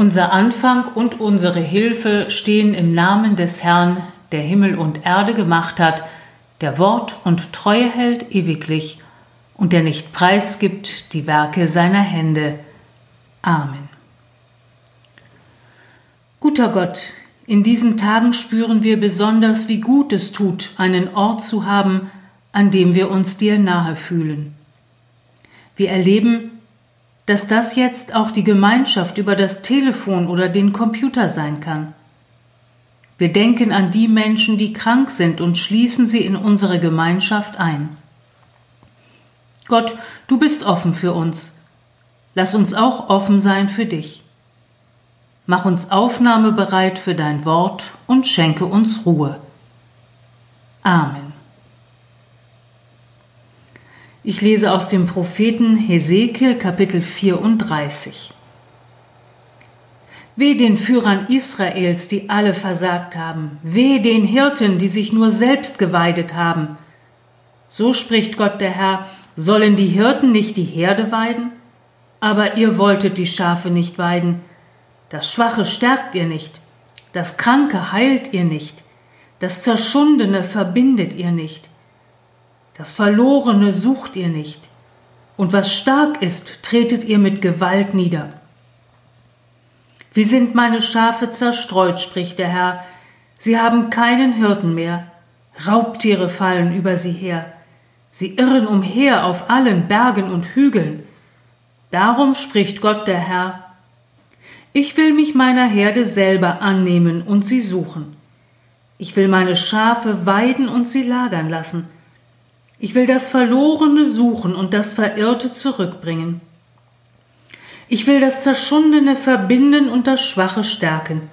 Unser Anfang und unsere Hilfe stehen im Namen des Herrn, der Himmel und Erde gemacht hat, der Wort und Treue hält ewiglich und der nicht preisgibt die Werke seiner Hände. Amen. Guter Gott, in diesen Tagen spüren wir besonders, wie gut es tut, einen Ort zu haben, an dem wir uns dir nahe fühlen. Wir erleben, dass das jetzt auch die Gemeinschaft über das Telefon oder den Computer sein kann. Wir denken an die Menschen, die krank sind und schließen sie in unsere Gemeinschaft ein. Gott, du bist offen für uns. Lass uns auch offen sein für dich. Mach uns aufnahmebereit für dein Wort und schenke uns Ruhe. Amen. Ich lese aus dem Propheten Hesekiel Kapitel 34. Weh den Führern Israels, die alle versagt haben, weh den Hirten, die sich nur selbst geweidet haben. So spricht Gott der Herr, sollen die Hirten nicht die Herde weiden? Aber ihr wolltet die Schafe nicht weiden. Das Schwache stärkt ihr nicht, das Kranke heilt ihr nicht, das Zerschundene verbindet ihr nicht. Das Verlorene sucht ihr nicht, und was stark ist, tretet ihr mit Gewalt nieder. Wie sind meine Schafe zerstreut, spricht der Herr, sie haben keinen Hirten mehr, Raubtiere fallen über sie her, sie irren umher auf allen Bergen und Hügeln. Darum spricht Gott der Herr, ich will mich meiner Herde selber annehmen und sie suchen. Ich will meine Schafe weiden und sie lagern lassen, ich will das Verlorene suchen und das Verirrte zurückbringen. Ich will das Zerschundene verbinden und das Schwache stärken.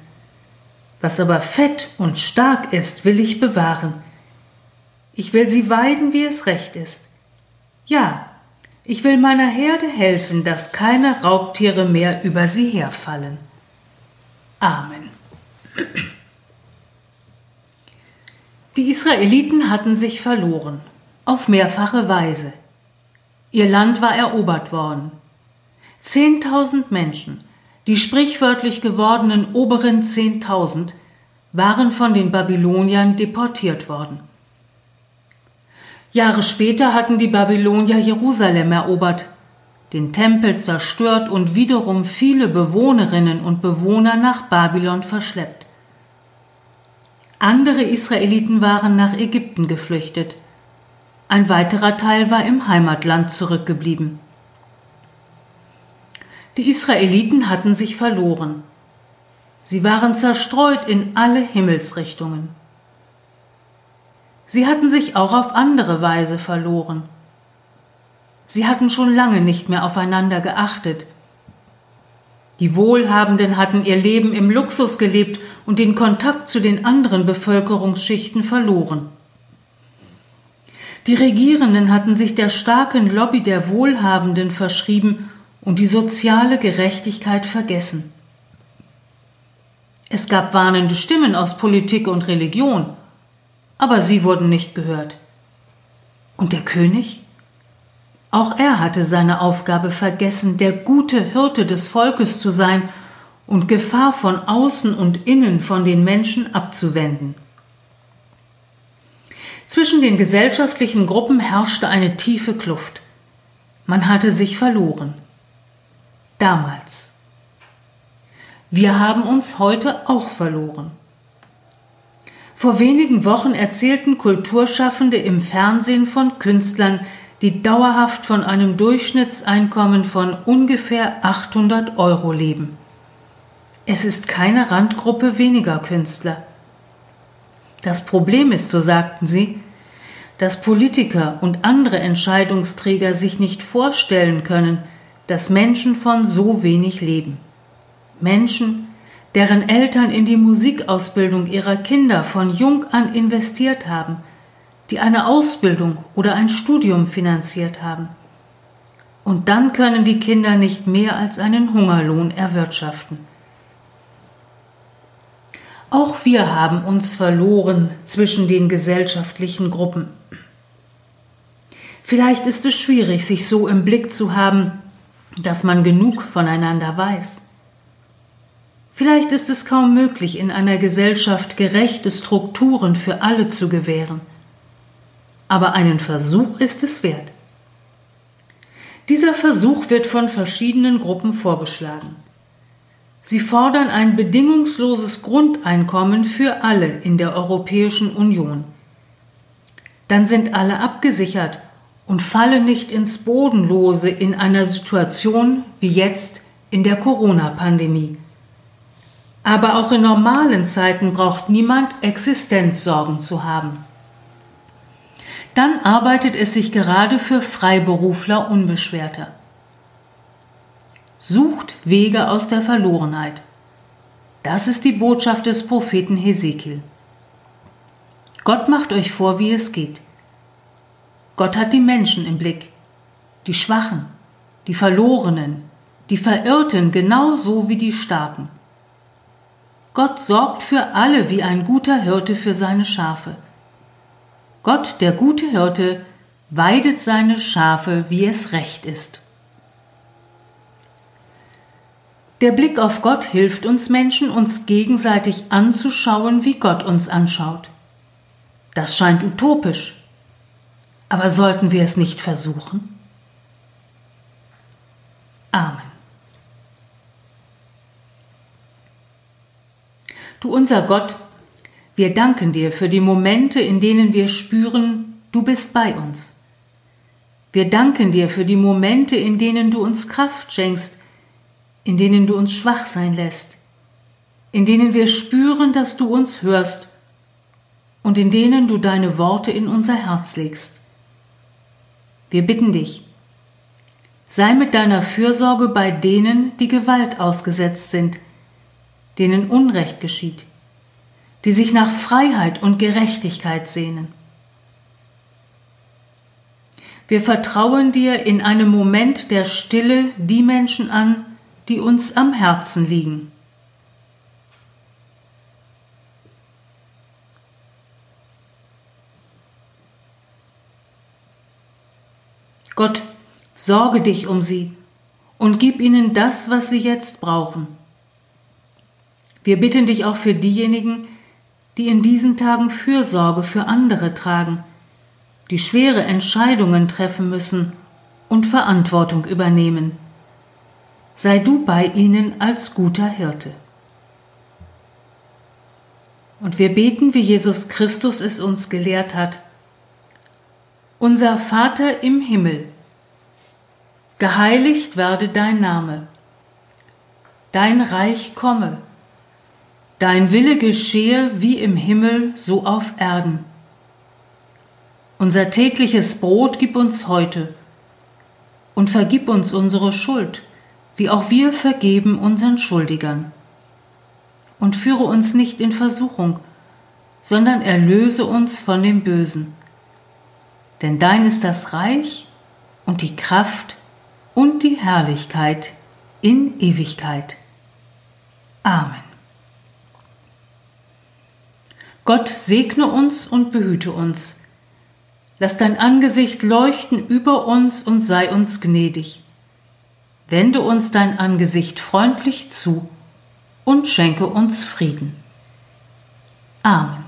Was aber fett und stark ist, will ich bewahren. Ich will sie weiden, wie es recht ist. Ja, ich will meiner Herde helfen, dass keine Raubtiere mehr über sie herfallen. Amen. Die Israeliten hatten sich verloren auf mehrfache Weise. Ihr Land war erobert worden. Zehntausend Menschen, die sprichwörtlich gewordenen oberen Zehntausend, waren von den Babyloniern deportiert worden. Jahre später hatten die Babylonier Jerusalem erobert, den Tempel zerstört und wiederum viele Bewohnerinnen und Bewohner nach Babylon verschleppt. Andere Israeliten waren nach Ägypten geflüchtet. Ein weiterer Teil war im Heimatland zurückgeblieben. Die Israeliten hatten sich verloren. Sie waren zerstreut in alle Himmelsrichtungen. Sie hatten sich auch auf andere Weise verloren. Sie hatten schon lange nicht mehr aufeinander geachtet. Die Wohlhabenden hatten ihr Leben im Luxus gelebt und den Kontakt zu den anderen Bevölkerungsschichten verloren. Die Regierenden hatten sich der starken Lobby der Wohlhabenden verschrieben und die soziale Gerechtigkeit vergessen. Es gab warnende Stimmen aus Politik und Religion, aber sie wurden nicht gehört. Und der König? Auch er hatte seine Aufgabe vergessen, der gute Hirte des Volkes zu sein und Gefahr von außen und innen von den Menschen abzuwenden. Zwischen den gesellschaftlichen Gruppen herrschte eine tiefe Kluft. Man hatte sich verloren. Damals. Wir haben uns heute auch verloren. Vor wenigen Wochen erzählten Kulturschaffende im Fernsehen von Künstlern, die dauerhaft von einem Durchschnittseinkommen von ungefähr 800 Euro leben. Es ist keine Randgruppe weniger Künstler. Das Problem ist, so sagten sie, dass Politiker und andere Entscheidungsträger sich nicht vorstellen können, dass Menschen von so wenig leben. Menschen, deren Eltern in die Musikausbildung ihrer Kinder von jung an investiert haben, die eine Ausbildung oder ein Studium finanziert haben. Und dann können die Kinder nicht mehr als einen Hungerlohn erwirtschaften. Auch wir haben uns verloren zwischen den gesellschaftlichen Gruppen. Vielleicht ist es schwierig, sich so im Blick zu haben, dass man genug voneinander weiß. Vielleicht ist es kaum möglich, in einer Gesellschaft gerechte Strukturen für alle zu gewähren. Aber einen Versuch ist es wert. Dieser Versuch wird von verschiedenen Gruppen vorgeschlagen. Sie fordern ein bedingungsloses Grundeinkommen für alle in der Europäischen Union. Dann sind alle abgesichert und fallen nicht ins Bodenlose in einer Situation wie jetzt in der Corona-Pandemie. Aber auch in normalen Zeiten braucht niemand Existenzsorgen zu haben. Dann arbeitet es sich gerade für Freiberufler unbeschwerter. Sucht Wege aus der Verlorenheit. Das ist die Botschaft des Propheten Hesekiel. Gott macht euch vor, wie es geht. Gott hat die Menschen im Blick, die Schwachen, die Verlorenen, die Verirrten genauso wie die Starken. Gott sorgt für alle wie ein guter Hirte für seine Schafe. Gott, der gute Hirte, weidet seine Schafe, wie es recht ist. Der Blick auf Gott hilft uns Menschen, uns gegenseitig anzuschauen, wie Gott uns anschaut. Das scheint utopisch. Aber sollten wir es nicht versuchen? Amen. Du unser Gott, wir danken dir für die Momente, in denen wir spüren, du bist bei uns. Wir danken dir für die Momente, in denen du uns Kraft schenkst, in denen du uns schwach sein lässt, in denen wir spüren, dass du uns hörst und in denen du deine Worte in unser Herz legst. Wir bitten dich, sei mit deiner Fürsorge bei denen, die Gewalt ausgesetzt sind, denen Unrecht geschieht, die sich nach Freiheit und Gerechtigkeit sehnen. Wir vertrauen dir in einem Moment der Stille die Menschen an, die uns am Herzen liegen. Gott, sorge dich um sie und gib ihnen das, was sie jetzt brauchen. Wir bitten dich auch für diejenigen, die in diesen Tagen Fürsorge für andere tragen, die schwere Entscheidungen treffen müssen und Verantwortung übernehmen. Sei du bei ihnen als guter Hirte. Und wir beten, wie Jesus Christus es uns gelehrt hat. Unser Vater im Himmel, geheiligt werde dein Name, dein Reich komme Dein Wille geschehe wie im Himmel, so auf Erden. Unser tägliches Brot gib uns heute und vergib uns unsere Schuld, wie auch wir vergeben unseren Schuldigern. Und führe uns nicht in Versuchung, sondern erlöse uns von dem Bösen. Denn dein ist das Reich und die Kraft und die Herrlichkeit in Ewigkeit. Amen. Gott segne uns und behüte uns. Lass dein Angesicht leuchten über uns und sei uns gnädig. Wende uns dein Angesicht freundlich zu und schenke uns Frieden. Amen.